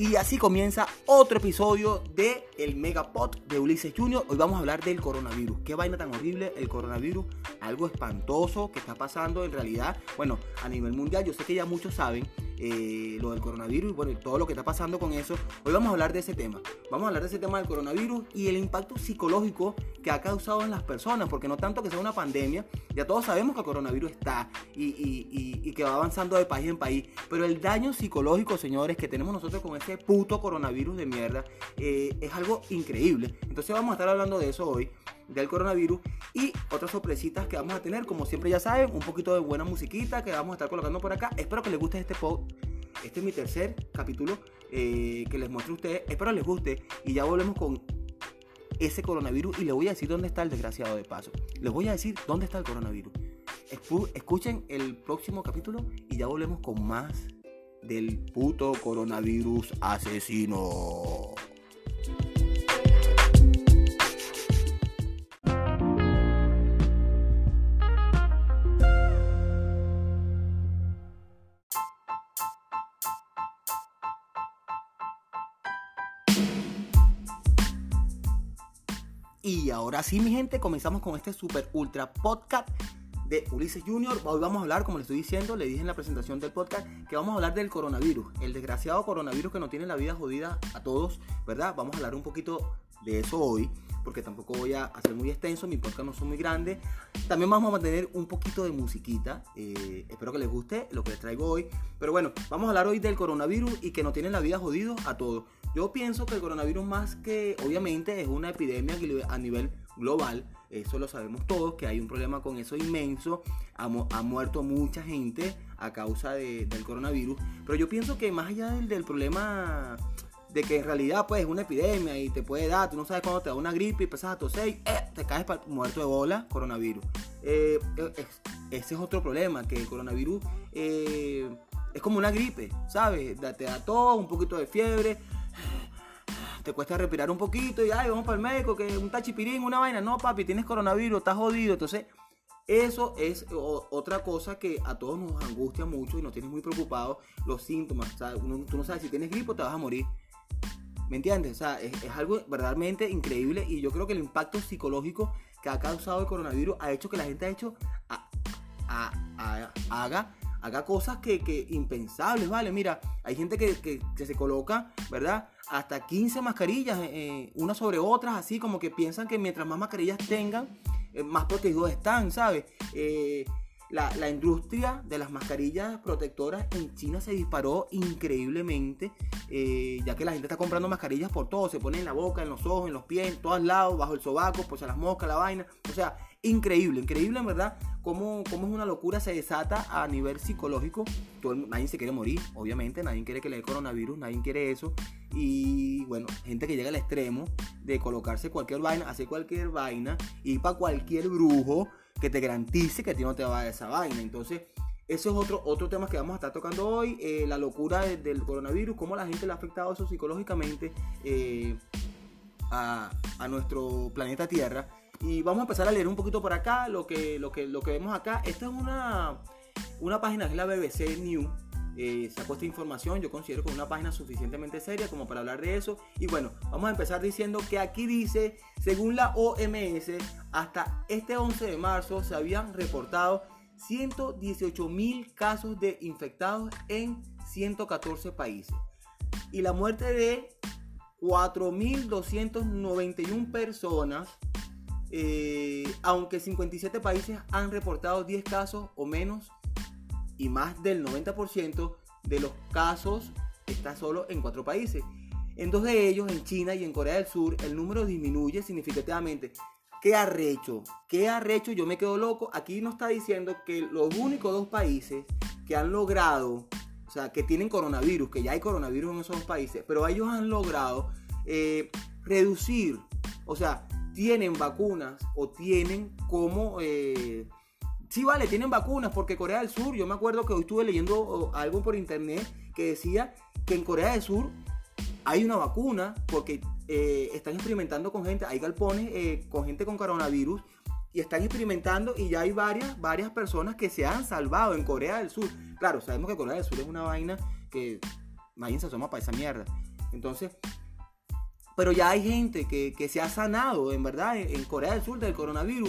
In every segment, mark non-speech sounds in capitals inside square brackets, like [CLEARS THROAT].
Y así comienza otro episodio de El Megapod de Ulises Junior. Hoy vamos a hablar del coronavirus. Qué vaina tan horrible el coronavirus. Algo espantoso que está pasando en realidad. Bueno, a nivel mundial, yo sé que ya muchos saben eh, lo del coronavirus y bueno, todo lo que está pasando con eso. Hoy vamos a hablar de ese tema. Vamos a hablar de ese tema del coronavirus y el impacto psicológico que ha causado en las personas. Porque no tanto que sea una pandemia, ya todos sabemos que el coronavirus está y, que va avanzando de país en país. Pero el daño psicológico, señores, que tenemos nosotros con este puto coronavirus de mierda eh, es algo increíble. Entonces vamos a estar hablando de eso hoy, del coronavirus y otras sorpresitas que vamos a tener. Como siempre ya saben, un poquito de buena musiquita que vamos a estar colocando por acá. Espero que les guste este pod. Este es mi tercer capítulo eh, que les muestro a ustedes. Espero les guste y ya volvemos con ese coronavirus y les voy a decir dónde está el desgraciado de paso. Les voy a decir dónde está el coronavirus. Escuchen el próximo capítulo y ya volvemos con más del puto coronavirus asesino. Ahora sí, mi gente, comenzamos con este super ultra podcast de Ulises Junior. Hoy vamos a hablar, como les estoy diciendo, le dije en la presentación del podcast, que vamos a hablar del coronavirus, el desgraciado coronavirus que nos tiene la vida jodida a todos, ¿verdad? Vamos a hablar un poquito de eso hoy, porque tampoco voy a hacer muy extenso, mi podcast no son muy grandes. También vamos a mantener un poquito de musiquita, eh, espero que les guste lo que les traigo hoy. Pero bueno, vamos a hablar hoy del coronavirus y que nos tiene la vida jodido a todos. Yo pienso que el coronavirus más que, obviamente, es una epidemia a nivel global, eso lo sabemos todos, que hay un problema con eso inmenso, ha, muerto mucha gente a causa del coronavirus, pero yo pienso que más allá del, problema de que en realidad pues es una epidemia y te puede dar, tú no sabes cuándo te da una gripe y empiezas a toser y eh, te caes muerto de bola, coronavirus. Eh, ese es otro problema, que el coronavirus eh, es como una gripe, ¿sabes? Te da todo, un poquito de fiebre, te cuesta respirar un poquito y, ay, vamos para el médico, que un tachipirín, una vaina. No, papi, tienes coronavirus, estás jodido. Entonces, eso es otra cosa que a todos nos angustia mucho y nos tiene muy preocupados los síntomas. tú no sabes si tienes gripe o te vas a morir. ¿Me entiendes? O sea, es, algo verdaderamente increíble y yo creo que el impacto psicológico que ha causado el coronavirus ha hecho que la gente ha hecho, haga haga cosas que, que impensables, ¿vale? Mira, hay gente que, que, se coloca, ¿verdad? Hasta 15 mascarillas, eh, eh, unas sobre otras, así como que piensan que mientras más mascarillas tengan, eh, más protegidos están, ¿sabes? La, la, industria de las mascarillas protectoras en China se disparó increíblemente, ya que la gente está comprando mascarillas por todo, se pone en la boca, en los ojos, en los pies, en todos lados, bajo el sobaco, pues a las moscas, la vaina. O sea, increíble, increíble en verdad cómo, cómo es una locura, se desata a nivel psicológico. Nadie se quiere morir, obviamente, nadie quiere que le dé coronavirus, nadie quiere eso. Y bueno, gente que llega al extremo de colocarse cualquier vaina, hacer cualquier vaina, ir para cualquier brujo que te garantice que a ti no te va a esa vaina. Entonces, eso es otro, otro tema que vamos a estar tocando hoy, eh, la locura del coronavirus, cómo la gente le ha afectado eso psicológicamente eh, a, a nuestro planeta Tierra. Y vamos a empezar a leer un poquito por acá lo que, lo que, lo que vemos acá. Esta es una, una página que es la BBC News. Eh, sacó esta información, yo considero que es una página suficientemente seria como para hablar de eso. Y bueno, vamos a empezar diciendo que aquí dice, según la OMS, hasta este 11 de marzo se habían reportado 118 mil casos de infectados en 114 países. Y la muerte de 4.291 personas eh, aunque 57 países han reportado 10 casos o menos y más del 90% de los casos está solo en 4 países. En dos de ellos, en China y en Corea del Sur, el número disminuye significativamente. ¿Qué arrecho? ¿Qué arrecho? Yo me quedo loco. Aquí nos está diciendo que los únicos dos países que han logrado, o sea, que tienen coronavirus, que ya hay coronavirus en esos dos países, pero ellos han logrado eh, reducir, o sea, tienen vacunas o tienen como... Eh, sí, vale, tienen vacunas porque Corea del Sur, yo me acuerdo que hoy estuve leyendo algo por internet que decía que en Corea del Sur hay una vacuna porque eh, están experimentando con gente, hay galpones eh, con gente con coronavirus y están experimentando y ya hay varias, varias personas que se han salvado en Corea del Sur. Claro, sabemos que Corea del Sur es una vaina que nadie se asoma para esa mierda. Entonces, pero ya hay gente que, se ha sanado, en verdad, en, Corea del Sur del coronavirus.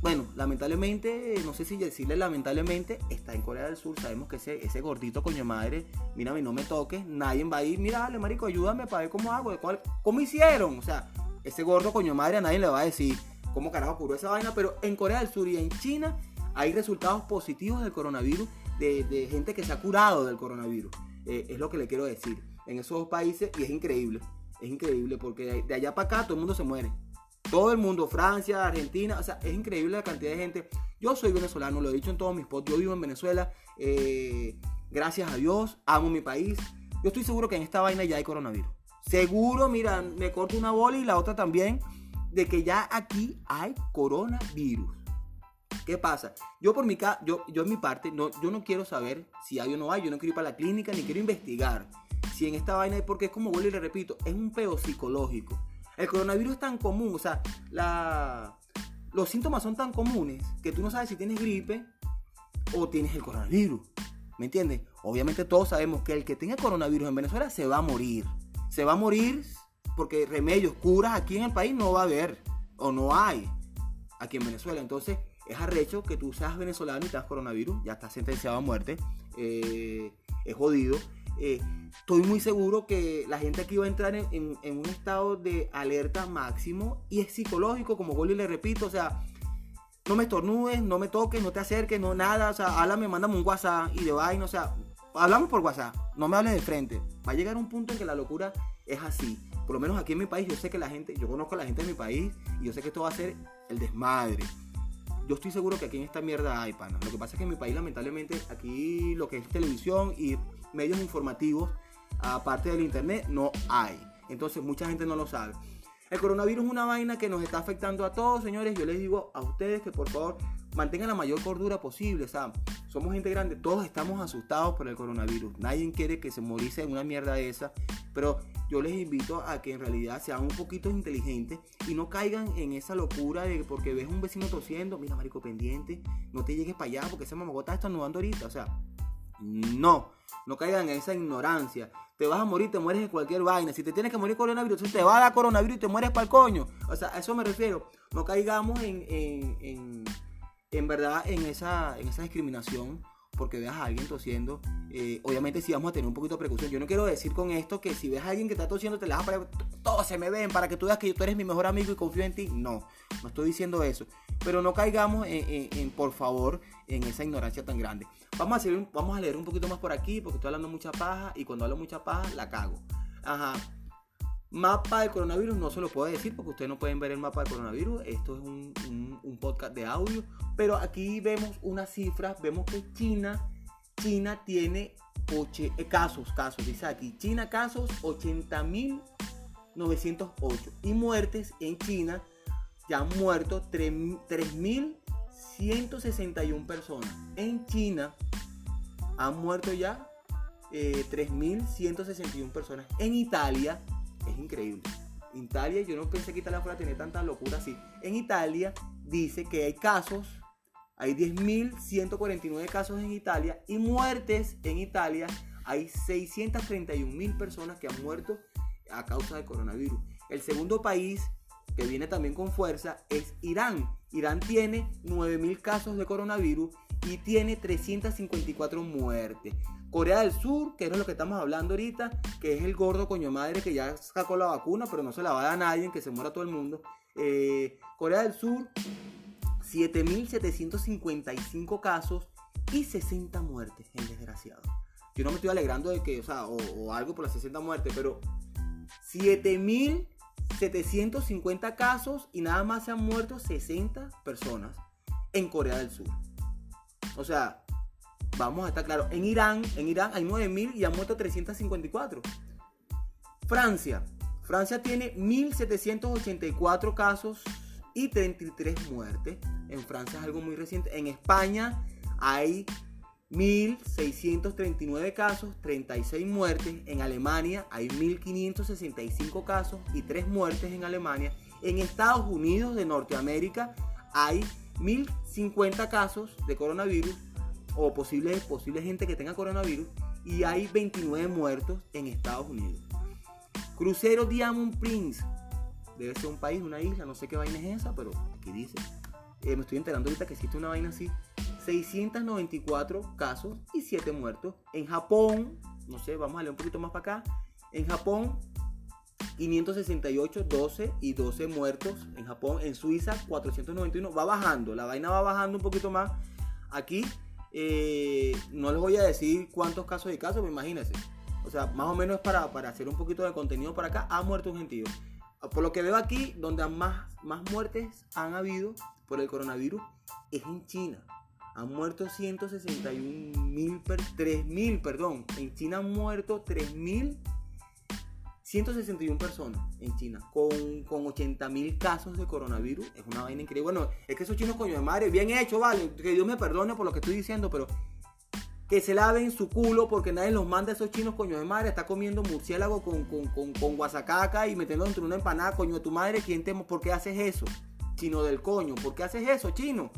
bueno, lamentablemente, no sé si decirle lamentablemente, está en Corea del Sur. Sabemos que ese, ese gordito coño madre, mira, no me toques, nadie va a ir, mira, dale, marico, ayúdame para ver cómo hago, cuál, cómo hicieron. O sea, ese gordo coño madre a nadie le va a decir cómo carajo curó esa vaina, pero en Corea del Sur y en China hay resultados positivos del coronavirus, de, gente que se ha curado del coronavirus. Eh, es lo que le quiero decir. En esos dos países, y es increíble, es increíble, porque de allá para acá todo el mundo se muere. Todo el mundo, Francia, Argentina, o sea, es increíble la cantidad de gente. Yo soy venezolano, lo he dicho en todos mis posts, yo vivo en Venezuela, eh, gracias a Dios, amo mi país. Yo estoy seguro que en esta vaina ya hay coronavirus. Seguro, mira, me corto una bola y la otra también, de que ya aquí hay coronavirus. ¿Qué pasa? Yo por mi yo, yo en mi parte, no, yo no quiero saber si hay o no hay, yo no quiero ir para la clínica ni quiero investigar si en esta vaina porque es como vuelvo y le repito, es un peo psicológico. El coronavirus es tan común, o sea, la, los síntomas son tan comunes que tú no sabes si tienes gripe o tienes el coronavirus. ¿Me entiendes? Obviamente todos sabemos que el que tenga coronavirus en Venezuela se va a morir. Se va a morir porque remedios, curas aquí en el país no va a haber o no hay aquí en Venezuela. Entonces es arrecho que tú seas venezolano y tengas coronavirus, ya estás sentenciado a muerte, eh, es jodido. Eh, estoy muy seguro que la gente aquí va a entrar en, un estado de alerta máximo y es psicológico, como Goli le repito, o sea, no me estornudes, no me toques, no te acerques, no nada, o sea, háblame, mándame un WhatsApp y de vaina, o sea, hablamos por WhatsApp, no me hables de frente. Va a llegar un punto en que la locura es así. Por lo menos aquí en mi país, yo sé que la gente, yo conozco a la gente de mi país y yo sé que esto va a ser el desmadre. Yo estoy seguro que aquí en esta mierda hay, pana. Lo que pasa es que en mi país, lamentablemente, aquí lo que es televisión y medios informativos, aparte del internet, no hay. Entonces, mucha gente no lo sabe. El coronavirus es una vaina que nos está afectando a todos, señores. Yo les digo a ustedes que por favor mantengan la mayor cordura posible. O sea, somos gente grande, todos estamos asustados por el coronavirus. Nadie quiere que se morice en una mierda esa. Pero yo les invito a que en realidad sean un poquito inteligentes y no caigan en esa locura de porque ves un vecino tosiendo, mira, marico, pendiente, no te llegues para allá porque ese mamagota está estornudando ahorita. O sea, no, no caigan en esa ignorancia te vas a morir, te mueres de cualquier vaina. Si te tienes que morir coronavirus, te va a dar coronavirus y te mueres para el coño. O sea, a eso me refiero. No caigamos en, en, en, verdad en esa, en esa discriminación porque veas a alguien tosiendo. Eh, obviamente sí vamos a tener un poquito de precaución. Yo no quiero decir con esto que si ves a alguien que está tosiendo, te la vas a todos se me ven para que tú veas que tú eres mi mejor amigo y confío en ti. No, no estoy diciendo eso. Pero no caigamos en por favor, en esa ignorancia tan grande. Vamos a, vamos a leer un poquito más por aquí porque estoy hablando mucha paja y cuando hablo mucha paja la cago. Ajá. Mapa del coronavirus no se lo puedo decir porque ustedes no pueden ver el mapa del coronavirus. Esto es un, podcast de audio. Pero aquí vemos unas cifras. Vemos que China, China tiene ocho, eh, casos, casos, dice aquí. China casos 80.908. Y muertes en China ya han muerto 3.000 161 personas. En China han muerto ya 3.161 eh, personas. En Italia, es increíble. Italia, yo no pensé que Italia fuera a tener tanta locura así. En Italia dice que hay casos, hay 10.149 casos en Italia y muertes en Italia. Hay 631.000 personas que han muerto a causa del coronavirus. El segundo país que viene también con fuerza es Irán Irán tiene 9.000 casos de coronavirus y tiene 354 muertes. Corea del Sur, que es lo que estamos hablando ahorita, que es el gordo coño madre que ya sacó la vacuna, pero no se la va a dar a nadie, que se muera todo el mundo. Eh, Corea del Sur, 7.755 casos y 60 muertes, el desgraciado. Yo no me estoy alegrando de que, o sea, o, algo por las 60 muertes, pero 7.000 750 casos y nada más se han muerto 60 personas en Corea del Sur. O sea, vamos a estar claros, en Irán, en Irán hay 9000 y han muerto 354. Francia, Francia tiene 1784 casos y 33 muertes. En Francia es algo muy reciente. En España hay 1.639 casos, 36 muertes. En Alemania hay 1.565 casos y 3 muertes en Alemania. En Estados Unidos de Norteamérica hay 1.050 casos de coronavirus o posible, posible gente que tenga coronavirus y hay 29 muertos en Estados Unidos. Crucero Diamond Prince. Debe ser un país, una isla, no sé qué vaina es esa, pero aquí dice. Eh, me estoy enterando ahorita que existe una vaina así. 694 casos y 7 muertos. En Japón, no sé, vamos a leer un poquito más para acá. En Japón, 568, 12 y 12 muertos. En Japón, en Suiza, 491. Va bajando, la vaina va bajando un poquito más. Aquí, eh, no les voy a decir cuántos casos y casos, pero imagínense. O sea, más o menos para, para hacer un poquito de contenido por acá. Ha muerto un gentío. Por lo que veo aquí, donde más, más muertes han habido por el coronavirus es en China. Han muerto 161 mil, 3 mil, perdón. En China han muerto 3 mil 161 personas en China con, con 80 mil casos de coronavirus. Es una vaina increíble. Bueno, es que esos chinos, coño de madre, bien hecho, vale. Que Dios me perdone por lo que estoy diciendo, pero que se laven su culo porque nadie los manda a esos chinos, coño de madre. Está comiendo murciélago con, con, con, con guasacaca y metiendo dentro de una empanada, coño de tu madre. ¿Quién te, ¿Por qué haces eso? Chino del coño. ¿Por qué haces eso, chino?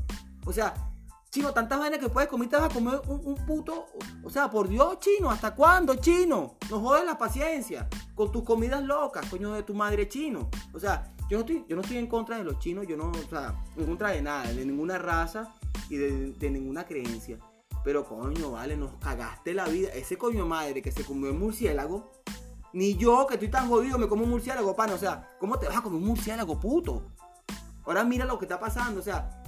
O sea, chino, tantas vainas que puedes comer, te vas a comer un, puto. O sea, por Dios, chino, ¿hasta cuándo, chino? No jodes la paciencia con tus comidas locas, coño de tu madre chino. O sea, yo no estoy, yo no estoy en contra de los chinos, yo no, o sea, en contra de nada, de ninguna raza y de, ninguna creencia. Pero coño, vale, nos cagaste la vida. Ese coño madre que se comió el murciélago. Ni yo, que estoy tan jodido, me como un murciélago, pana. O sea, ¿cómo te vas a comer un murciélago, puto? Ahora mira lo que está pasando. O sea,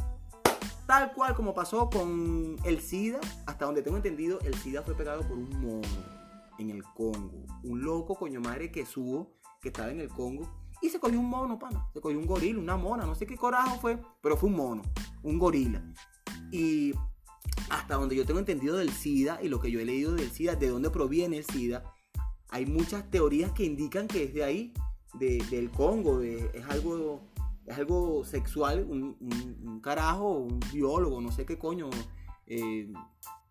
tal cual como pasó con el SIDA, hasta donde tengo entendido, el SIDA fue pegado por un mono en el Congo. Un loco coño madre que subo, que estaba en el Congo. Y se cogió un mono, pana. Se cogió un gorila, una mona, no sé qué corajo fue, pero fue un mono, un gorila. Y hasta donde yo tengo entendido del SIDA y lo que yo he leído del SIDA, de dónde proviene el SIDA, hay muchas teorías que indican que es de ahí, del Congo, es, algo, algo sexual, un, carajo, un biólogo, no sé qué coño, eh,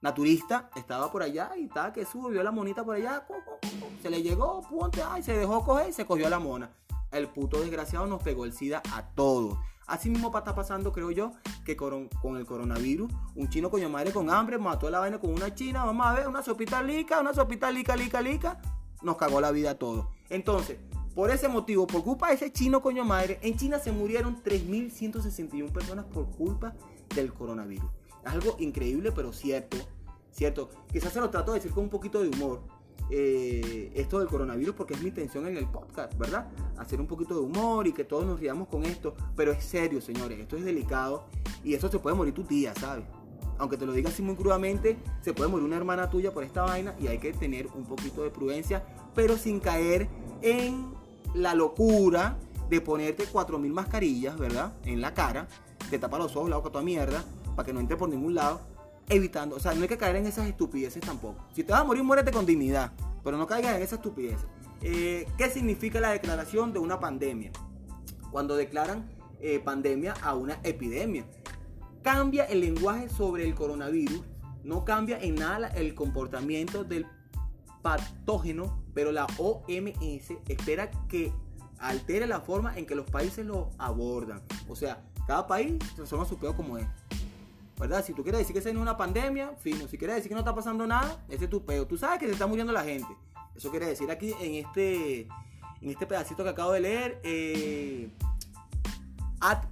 naturista, estaba por allá y estaba que subió la monita por allá, se le llegó, punte, ay, se dejó coger y se cogió a la mona. El puto desgraciado nos pegó el SIDA a todos. Así mismo está pasando, creo yo, que con, el coronavirus. Un chino coño madre con hambre mató la vaina con una china. Vamos a ver, una sopita lica, una sopita lica, lica, lica. Nos cagó la vida a todos. Entonces, por ese motivo, por culpa de ese chino coño madre, en China se murieron 3.161 personas por culpa del coronavirus. Algo increíble, pero cierto. Cierto. Quizás se lo trato de decir con un poquito de humor. Eh, esto del coronavirus porque es mi intención en el podcast, ¿verdad? Hacer un poquito de humor y que todos nos riamos con esto, pero es serio, señores, esto es delicado y eso se puede morir tu tía, ¿sabes? Aunque te lo diga así muy crudamente, se puede morir una hermana tuya por esta vaina y hay que tener un poquito de prudencia, pero sin caer en la locura de ponerte 4.000 mascarillas, ¿verdad? En la cara, te tapa los ojos, la boca, toda mierda, para que no entre por ningún lado evitando, o sea, no hay que caer en esas estupideces tampoco. Si te vas a morir, muérete con dignidad, pero no caigas en esas estupideces. Eh, ¿Qué significa la declaración de una pandemia? Cuando declaran eh, pandemia a una epidemia. Cambia el lenguaje sobre el coronavirus, no cambia en nada el comportamiento del patógeno, pero la OMS espera que altere la forma en que los países lo abordan. O sea, cada país transforma su peor como es. ¿verdad? Si tú quieres decir que esa es una pandemia, fino. Si quieres decir que no está pasando nada, ese es tu peo. Tú sabes que se está muriendo la gente. Eso quiere decir aquí en este, en este pedacito que acabo de leer, eh, Ad,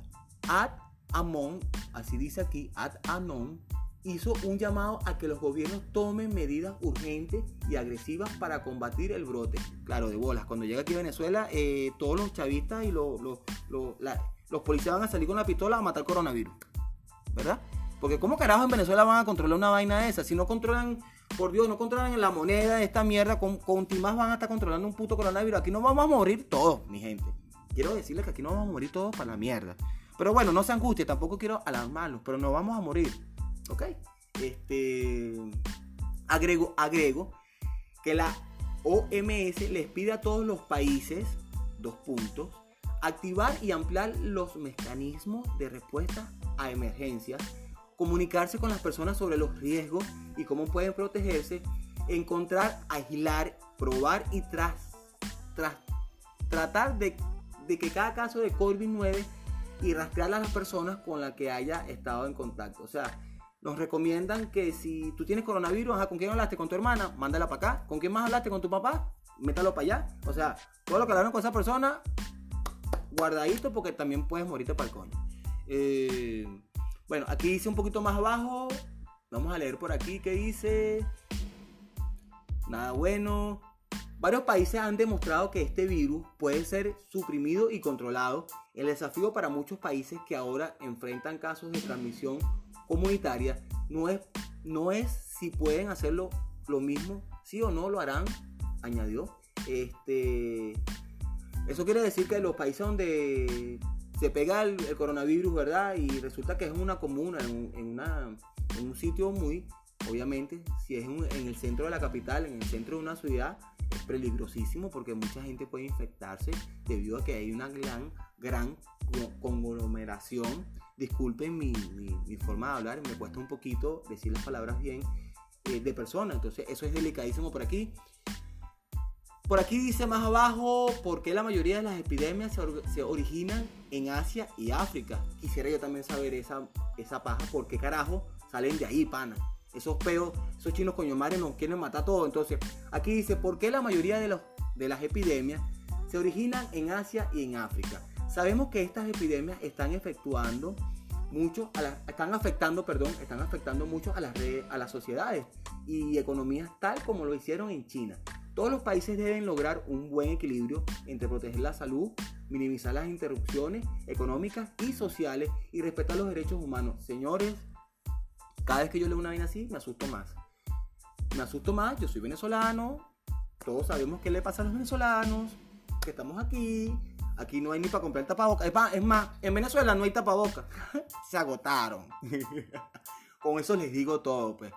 Ad Amon, así dice aquí, Ad Anon, hizo un llamado a que los gobiernos tomen medidas urgentes y agresivas para combatir el brote. Claro, de bolas. Cuando llega aquí Venezuela, eh, todos los chavistas y los, los, los policías van a salir con la pistola a matar coronavirus. ¿Verdad? Porque ¿cómo carajo en Venezuela van a controlar una vaina de esa? Si no controlan, por Dios, no controlan la moneda de esta mierda, con, con van a estar controlando un puto coronavirus. Aquí no vamos a morir todos, mi gente. Quiero decirles que aquí no vamos a morir todos para la mierda. Pero bueno, no se angustie, tampoco quiero alarmarlos, pero no vamos a morir. ¿Ok? Este. Agrego, agrego que la OMS les pide a todos los países, dos puntos, activar y ampliar los mecanismos de respuesta a emergencias comunicarse con las personas sobre los riesgos y cómo pueden protegerse, encontrar, aislar, probar y tras, tras tratar de, que cada caso de COVID-19 y rastrear a las personas con las que haya estado en contacto. O sea, nos recomiendan que si tú tienes coronavirus, ¿con quién hablaste? ¿Con tu hermana? Mándala para acá. ¿Con quién más hablaste? ¿Con tu papá? métalo para allá. O sea, todo lo que hablaron con esa persona, guardadito porque también puedes morirte para el coño. Eh, bueno, aquí dice un poquito más abajo. Vamos a leer por aquí que dice. Nada bueno. Varios países han demostrado que este virus puede ser suprimido y controlado. El desafío para muchos países que ahora enfrentan casos de transmisión comunitaria no es, no es si pueden hacerlo lo mismo, sí o no lo harán, añadió. Este, eso quiere decir que los países donde se pega el, coronavirus, ¿verdad? Y resulta que es una comuna, en, un sitio muy, obviamente, si es en el centro de la capital, en el centro de una ciudad, es peligrosísimo porque mucha gente puede infectarse debido a que hay una gran, gran conglomeración. Disculpen mi, forma de hablar, me cuesta un poquito decir las palabras bien eh, de persona, entonces eso es delicadísimo por aquí. Por aquí dice más abajo por qué la mayoría de las epidemias se, originan en Asia y África. Quisiera yo también saber esa, esa paja, por qué carajo salen de ahí, pana. Esos peos, esos chinos coño madre nos quieren matar todo. Entonces, aquí dice, ¿por qué la mayoría de, los, de las epidemias se originan en Asia y en África? Sabemos que estas epidemias están efectuando mucho, están afectando, perdón, están afectando mucho a las redes, a las sociedades y economías tal como lo hicieron en China. Todos los países deben lograr un buen equilibrio entre proteger la salud, minimizar las interrupciones económicas y sociales y respetar los derechos humanos. Señores, cada vez que yo leo una vaina así, me asusto más. Me asusto más, yo soy venezolano, todos sabemos qué le pasa a los venezolanos, que estamos aquí, aquí no hay ni para comprar tapabocas. Es más, en Venezuela no hay tapabocas. [LAUGHS] Se agotaron. [LAUGHS] Con eso les digo todo, pues.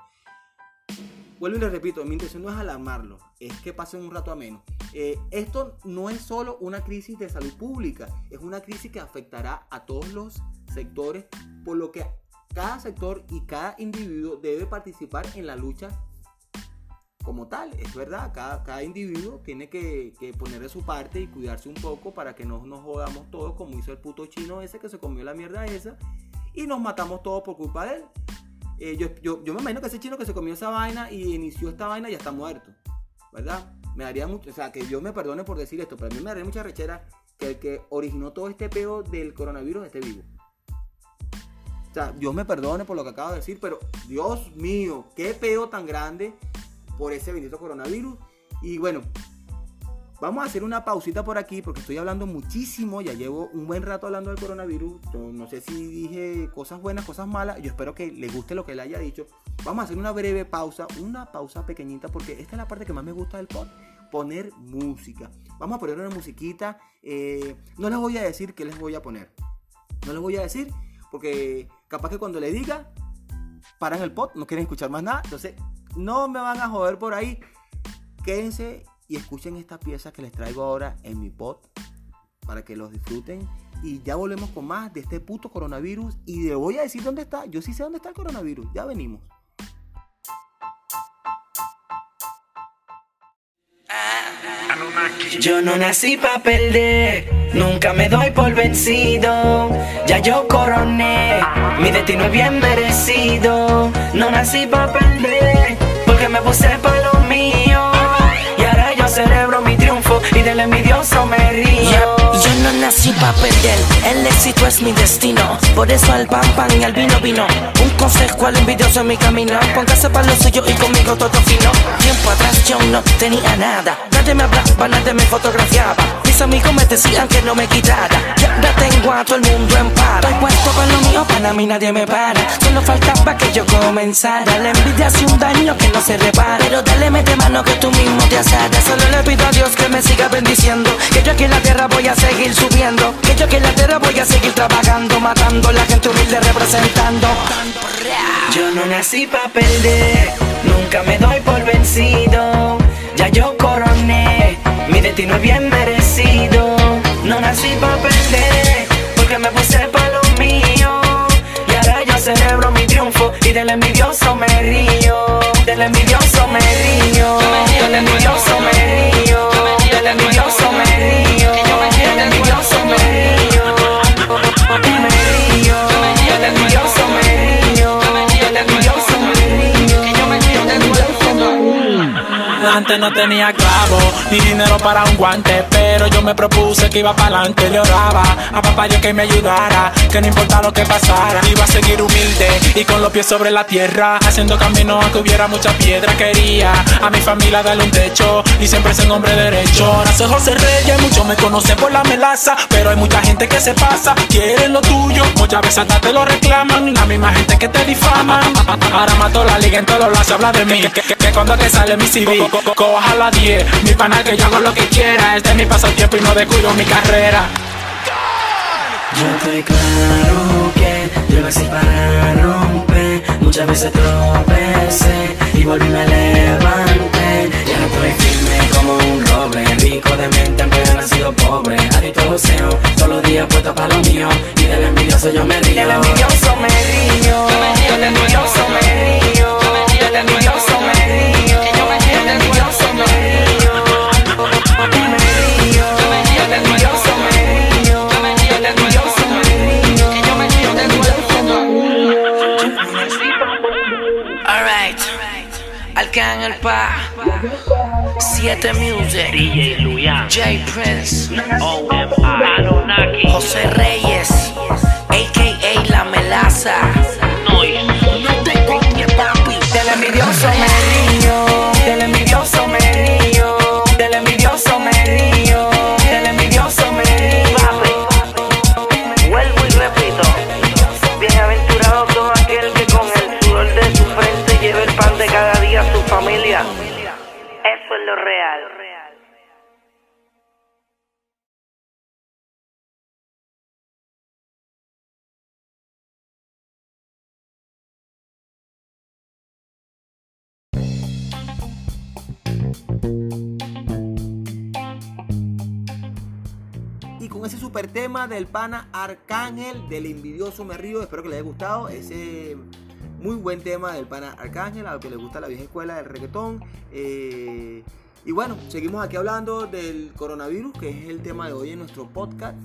Vuelvo y les repito, mi intención no es alarmarlo, es que pasen un rato a menos. Eh, esto no es solo una crisis de salud pública, es una crisis que afectará a todos los sectores, por lo que cada sector y cada individuo debe participar en la lucha como tal, es verdad, cada, cada individuo tiene que, poner de su parte y cuidarse un poco para que no nos jodamos todos como hizo el puto chino ese que se comió la mierda esa y nos matamos todos por culpa de él. Eh, yo, yo, yo, me imagino que ese chino que se comió esa vaina y inició esta vaina ya está muerto, ¿verdad? Me daría mucho, o sea, que Dios me perdone por decir esto, pero a mí me daría mucha rechera que el que originó todo este peo del coronavirus esté vivo. O sea, Dios me perdone por lo que acabo de decir, pero Dios mío, qué peo tan grande por ese bendito coronavirus. Y bueno, vamos a hacer una pausita por aquí porque estoy hablando muchísimo, ya llevo un buen rato hablando del coronavirus. no sé si dije cosas buenas, cosas malas, yo espero que le guste lo que le haya dicho. Vamos a hacer una breve pausa, una pausa pequeñita porque esta es la parte que más me gusta del pod, poner música. Vamos a poner una musiquita, eh, no les voy a decir qué les voy a poner. No les voy a decir porque capaz que cuando le diga, paran el pot, no quieren escuchar más nada. Entonces, no me van a joder por ahí. Quédense y escuchen esta pieza que les traigo ahora en mi pot para que los disfruten. Y ya volvemos con más de este puto coronavirus. Y le voy a decir dónde está. Yo sí sé dónde está el coronavirus. Ya venimos. Yo no nací para perder, nunca me doy por vencido. Ya yo coroné, mi destino es bien merecido. No nací para perder, me puse para lo mío. Y ahora yo celebro mi triunfo y del envidioso me río. No nací para perder, el éxito es mi destino. Por eso al pan pan y al vino vino. Un consejo al envidioso en mi camino. Póngase para lo suyo y conmigo todo fino. Tiempo atrás yo no tenía nada. Nadie me hablaba, nadie me fotografiaba. Mis amigos me decían que no me quitara. Ya ahora tengo a todo el mundo en para. Estoy puesto para lo mío, para mí nadie me para. Solo faltaba que yo comenzara. La envidia hace un daño que no se repara. Pero dale, mete mano que tú mismo te asadas. Solo le pido a Dios que me siga bendiciendo. Que yo aquí en la tierra voy a hacer subiendo. Que yo que la tierra voy a seguir trabajando, matando la gente humilde representando. Yo no nací para perder, nunca me doy por vencido. Ya yo coroné, mi destino es bien merecido. No nací para perder, porque me puse para lo mío. Y ahora yo celebro mi triunfo y del envidioso me río. Del envidioso me río. Del envidioso me río. Del envidioso me río. No tenía clavo ni dinero para un guante, pero yo me propuse que iba para adelante. Le oraba a papá yo que me ayudara, que no importa lo que pasara. Iba a seguir humilde y con los pies sobre la tierra, haciendo camino aunque hubiera mucha piedra. Quería a mi familia darle un techo y siempre ser hombre derecho. Ahora soy José Reyes, muchos me conocen por la melaza, pero hay mucha gente que se pasa, quieren lo tuyo, muchas veces hasta te lo reclaman. La misma gente que te difama. Ahora mato la liga en todos los habla de mí. Que, cuando que sale mi CV, co, co, coja a la 10. Mi panal que yo hago lo que quiera. Este es mi pasatiempo y no descuido mi carrera. Yo estoy claro que yo nací para romper. Muchas veces tropecé y volví me levanté. Ya no estoy firme como un roble. Rico de mente, aunque he nacido pobre. Adicto al joseo, todos los días puesto para lo mío. Y del envidioso yo me río. Del envidioso me río. Del envidioso 7 Music. DJ Luyan, J Prince. OMI, José Reyes. AKA La Melaza. Noise, No te papi. Del envidioso me río. Y con ese super tema del pana Arcángel, del envidioso me río, espero que les haya gustado ese muy buen tema del pana Arcángel, a lo que le gusta la vieja escuela del reggaetón. Eh, y bueno, seguimos aquí hablando del coronavirus, que es el tema de hoy en nuestro podcast.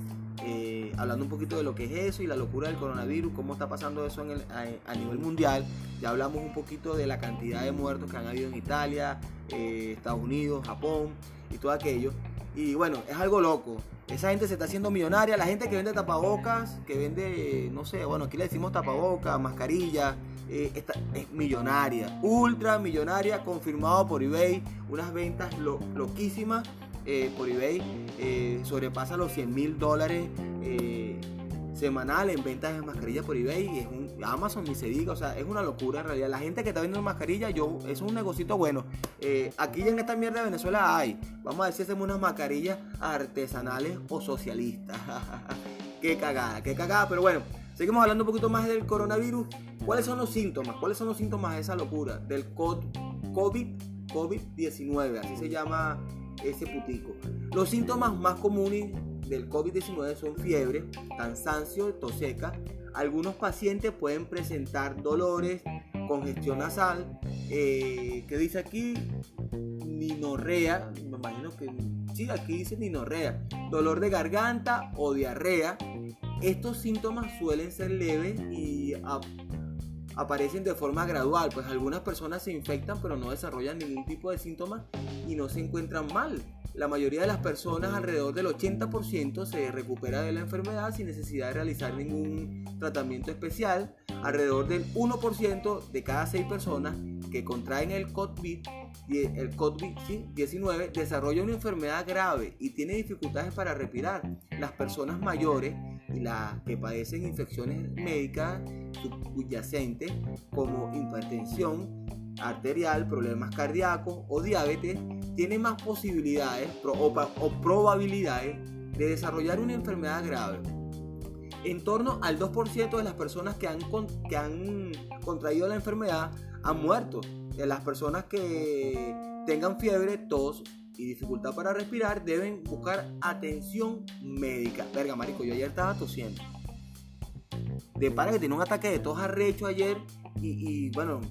Eh, hablando un poquito de lo que es eso y la locura del coronavirus, cómo está pasando eso en el- a, nivel mundial. Ya hablamos un poquito de la cantidad de muertos que han habido en Italia, eh, Estados Unidos, Japón y todo aquello. Y bueno, es algo loco. Esa gente se está haciendo millonaria. La gente que vende tapabocas, que vende, no sé, bueno, aquí le decimos tapabocas, mascarilla, eh, esta- es millonaria. Ultra millonaria, confirmado por eBay. Unas ventas lo- loquísimas eh, por eBay. eh, sobrepasa los 100 mil dólares eh, semanal en ventas de mascarillas por eBay. Es un, Amazon ni se diga, o sea, es una locura en realidad. La gente que está vendiendo mascarillas, yo, es un negocito bueno. Eh, aquí en esta mierda de Venezuela hay, vamos a si hacemos unas mascarillas artesanales o socialistas. [LAUGHS] qué cagada, qué cagada, pero bueno. Seguimos hablando un poquito más del coronavirus. ¿Cuáles son los síntomas? ¿Cuáles son los síntomas de esa locura? Del co- COVID, COVID-19, así se llama ese putico. Los síntomas más comunes del COVID-19 son fiebre, cansancio, tos seca. Algunos pacientes pueden presentar dolores, congestión nasal, eh, ¿qué dice aquí? Ninorrea, me imagino que sí, aquí dice ninorrea, dolor de garganta o diarrea. Estos síntomas suelen ser leves y aparecen de forma gradual, pues algunas personas se infectan pero no desarrollan ningún tipo de síntomas y no se encuentran mal. La mayoría de las personas, alrededor del 80%, se recupera de la enfermedad sin necesidad de realizar ningún tratamiento especial. Alrededor del 1% de cada 6 personas que contraen el COVID, el COVID-19 desarrolla una enfermedad grave y tiene dificultades para respirar. Las personas mayores y las que padecen infecciones médicas subyacentes como hipertensión arterial, problemas cardíacos o diabetes tienen más posibilidades o, probabilidades de desarrollar una enfermedad grave. En torno al 2% de las personas que han, que han contraído la enfermedad han muerto. De las personas que tengan fiebre, tos y dificultad para respirar deben buscar atención médica. Verga, marico, yo ayer estaba tosiendo. De para que tenía un ataque de tos arrecho ayer y, bueno,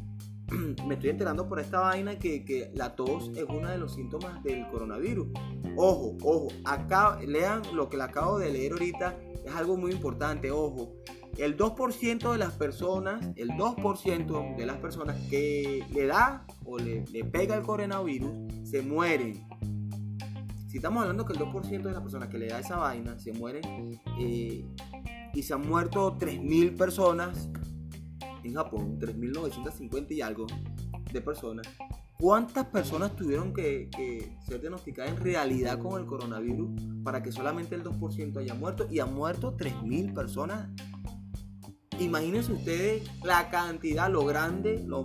[CLEARS THROAT] me estoy enterando por esta vaina que, que la tos es uno de los síntomas del coronavirus. Ojo, ojo, acá lean lo que le acabo de leer ahorita, es algo muy importante, ojo. El 2% de las personas, el 2% de las personas que le da o le, le pega el coronavirus, se mueren. Estamos hablando que el 2% de las personas que le da esa vaina se mueren eh, y se han muerto 3.000 personas en Japón, 3.950 y algo de personas. ¿Cuántas personas tuvieron que, ser diagnosticadas en realidad con el coronavirus para que solamente el 2% haya muerto? Y han muerto 3.000 personas. Imagínense ustedes la cantidad, lo grande, lo,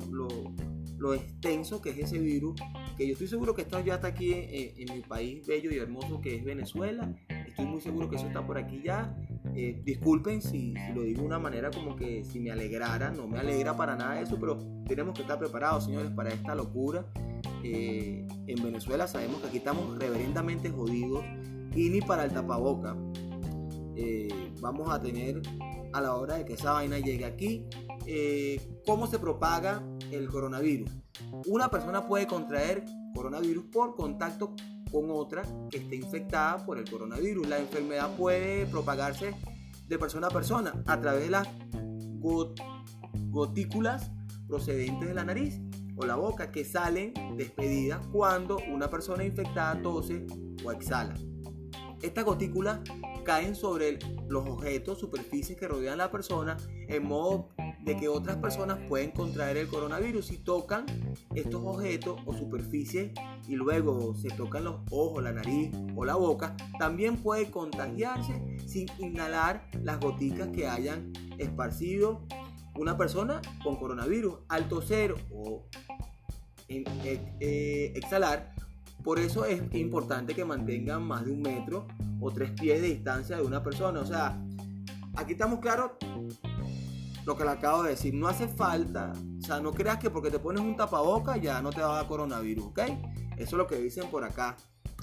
lo extenso que es ese virus. Yo estoy seguro que esto ya está aquí en, mi país bello y hermoso que es Venezuela. Estoy muy seguro que eso está por aquí ya. Eh, disculpen si, si, lo digo de una manera como que si me alegrara, no me alegra para nada eso, pero tenemos que estar preparados, señores, para esta locura. Eh, en Venezuela sabemos que aquí estamos reverendamente jodidos y ni para el tapaboca eh, vamos a tener a la hora de que esa vaina llegue aquí. ¿Cómo se propaga el coronavirus? Una persona puede contraer coronavirus por contacto con otra que esté infectada por el coronavirus. La enfermedad puede propagarse de persona a persona a través de las gotículas procedentes de la nariz o la boca que salen despedidas cuando una persona infectada tose o exhala. Estas gotículas caen sobre los objetos, superficies que rodean a la persona, en modo de que otras personas pueden contraer el coronavirus si tocan estos objetos o superficies y luego se tocan los ojos, la nariz o la boca, también puede contagiarse sin inhalar las goticas que hayan esparcido una persona con coronavirus al toser o eh, eh, exhalar. Por eso es importante que mantengan más de un metro o tres pies de distancia de una persona. O sea, aquí estamos claros lo que le acabo de decir. No hace falta, o sea, no creas que porque te pones un tapaboca ya no te va a dar coronavirus, ¿ok? Eso es lo que dicen por acá.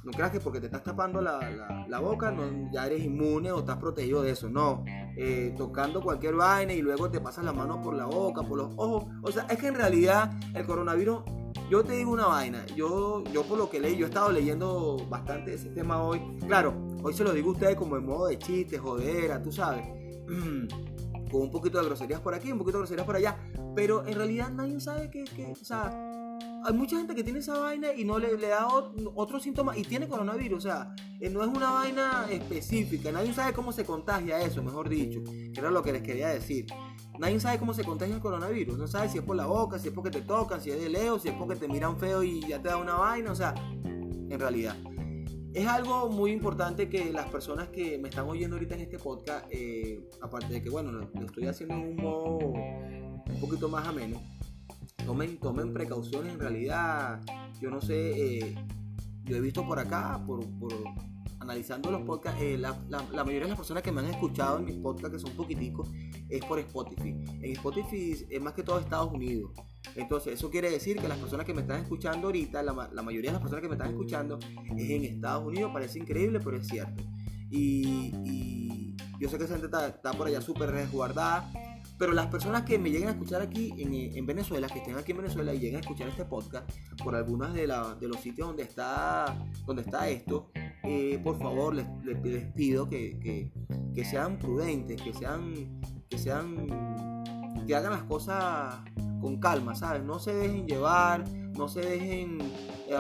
No creas que porque te estás tapando la, la, la boca no, ya eres inmune o estás protegido de eso. No. Eh, tocando cualquier vaina y luego te pasas la mano por la boca, por los ojos. O sea, es que en realidad el coronavirus, yo te digo una vaina. Yo, yo por lo que leí, yo he estado leyendo bastante de ese tema hoy. Claro, hoy se lo digo a ustedes como en modo de chiste, jodera, tú sabes. [CLEARS THROAT] con un poquito de groserías por aquí, un poquito de groserías por allá, pero en realidad nadie sabe que, que o sea, hay mucha gente que tiene esa vaina y no le, da otro síntoma y tiene coronavirus, o sea, eh, no es una vaina específica, nadie sabe cómo se contagia eso, mejor dicho, que era lo que les quería decir. Nadie sabe cómo se contagia el coronavirus, no sabe si es por la boca, si es porque te tocan, si es de leo, si es porque te miran feo y ya te da una vaina, o sea, en realidad. Es algo muy importante que las personas que me están oyendo ahorita en este podcast, eh, aparte de que, bueno, lo, estoy haciendo en un modo un poquito más ameno, tomen, tomen precauciones. En realidad, yo no sé, eh, yo he visto por acá, por analizando los podcasts, eh, la, mayoría de las personas que me han escuchado en mis podcasts, que son poquiticos, es por Spotify. En Spotify es más que todo Estados Unidos. Entonces, eso quiere decir que las personas que me están escuchando ahorita, la, mayoría de las personas que me están escuchando es en Estados Unidos. Parece increíble, pero es cierto. Y, yo sé que esa gente está, por allá súper resguardada. Pero las personas que me lleguen a escuchar aquí en, en, Venezuela, que estén aquí en Venezuela y lleguen a escuchar este podcast por algunos de, de los sitios donde está esto, eh, por favor les, les, les pido que, que, que, sean prudentes, que sean, que sean, que hagan las cosas con calma, ¿sabes? No se dejen llevar, no se dejen, eh,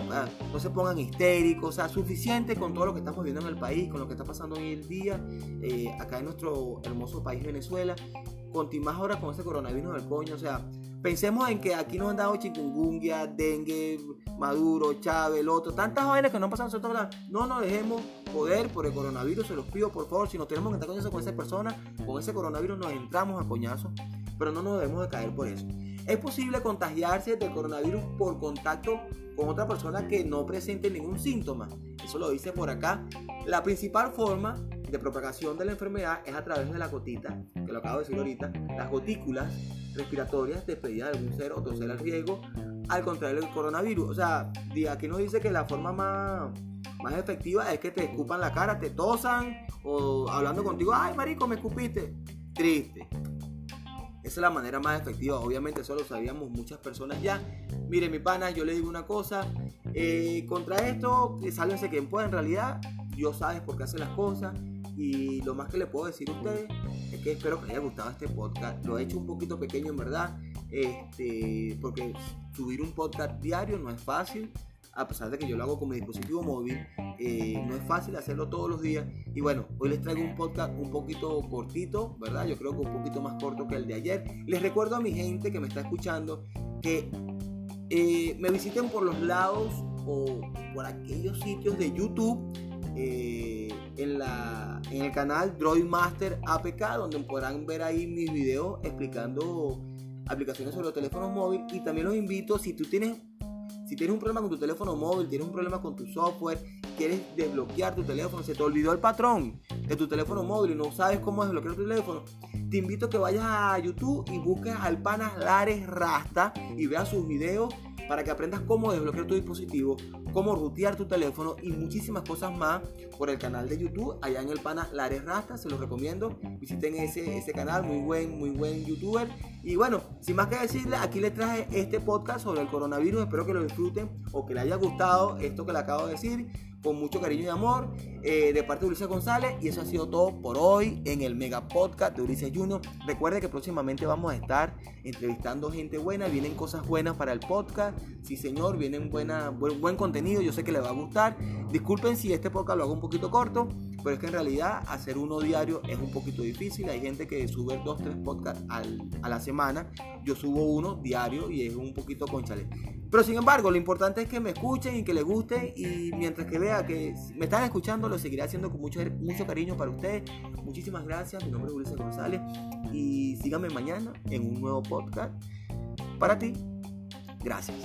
no se pongan histéricos, o sea, suficiente con todo lo que estamos viendo en el país, con lo que está pasando hoy el día, eh, acá en nuestro hermoso país Venezuela, más ahora con ese coronavirus del coño, o sea, pensemos en que aquí nos han dado chikungunya, dengue, Maduro, Chávez, el otro, tantas vainas que no han pasado nosotros, no nos dejemos poder por el coronavirus, se los pido por favor, si nos tenemos que entrar coñazo con esa persona, con ese coronavirus nos entramos a coñazo, pero no nos debemos de caer por eso. Es posible contagiarse del coronavirus por contacto con otra persona que no presente ningún síntoma. Eso lo dice por acá. La principal forma de propagación de la enfermedad es a través de la gotita, que lo acabo de decir ahorita, las gotículas respiratorias despedidas de algún ser o al riesgo al contrario del coronavirus. O sea, aquí nos dice que la forma más, más efectiva es que te escupan la cara, te tosan o hablando contigo, ay marico, me escupiste. Triste. Esa es la manera más efectiva. Obviamente eso lo sabíamos muchas personas ya. Mire, mi pana, yo le digo una cosa. Eh, contra esto, sálvense quien pueda. En realidad, Dios sabe por qué hace las cosas. Y lo más que le puedo decir a ustedes es que espero que les haya gustado este podcast. Lo he hecho un poquito pequeño en verdad. Este, porque subir un podcast diario no es fácil, a pesar de que yo lo hago con mi dispositivo móvil, eh, no es fácil hacerlo todos los días. Y bueno, hoy les traigo un podcast un poquito cortito, ¿verdad? Yo creo que un poquito más corto que el de ayer. Les recuerdo a mi gente que me está escuchando que eh, me visiten por los lados o por aquellos sitios de YouTube. Eh, en, la, en el canal Droid Master APK, donde podrán ver ahí mis videos explicando aplicaciones sobre los teléfonos móviles. Y también los invito, si tú tienes, si tienes un problema con tu teléfono móvil, tienes un problema con tu software, quieres desbloquear tu teléfono, se te olvidó el patrón de tu teléfono móvil y no sabes cómo desbloquear tu teléfono, te invito a que vayas a YouTube y busques al pana Lares Rasta y veas sus videos para que aprendas cómo desbloquear tu dispositivo, cómo rutear tu teléfono y muchísimas cosas más por el canal de YouTube, allá en el pana Lares Rasta, se los recomiendo, visiten ese, ese canal, muy buen, muy buen youtuber. Y bueno, sin más que decirle, aquí les traje este podcast sobre el coronavirus, espero que lo disfruten o que les haya gustado esto que le acabo de decir con mucho cariño y amor eh, de parte de Ulises González. Y eso ha sido todo por hoy en el Mega Podcast de Ulises Junior. Recuerde que próximamente vamos a estar entrevistando gente buena. Vienen cosas buenas para el podcast. Sí, señor, vienen buena, buen, buen contenido. Yo sé que les va a gustar. Disculpen si este podcast lo hago un poquito corto. Pero es que en realidad hacer uno diario es un poquito difícil. Hay gente que sube dos, tres podcasts a la semana. Yo subo uno diario y es un poquito conchale. Pero sin embargo, lo importante es que me escuchen y que les guste. Y mientras que vea que me están escuchando, lo seguiré haciendo con mucho, mucho cariño para ustedes. Muchísimas gracias. Mi nombre es Ulises González. Y síganme mañana en un nuevo podcast para ti. Gracias.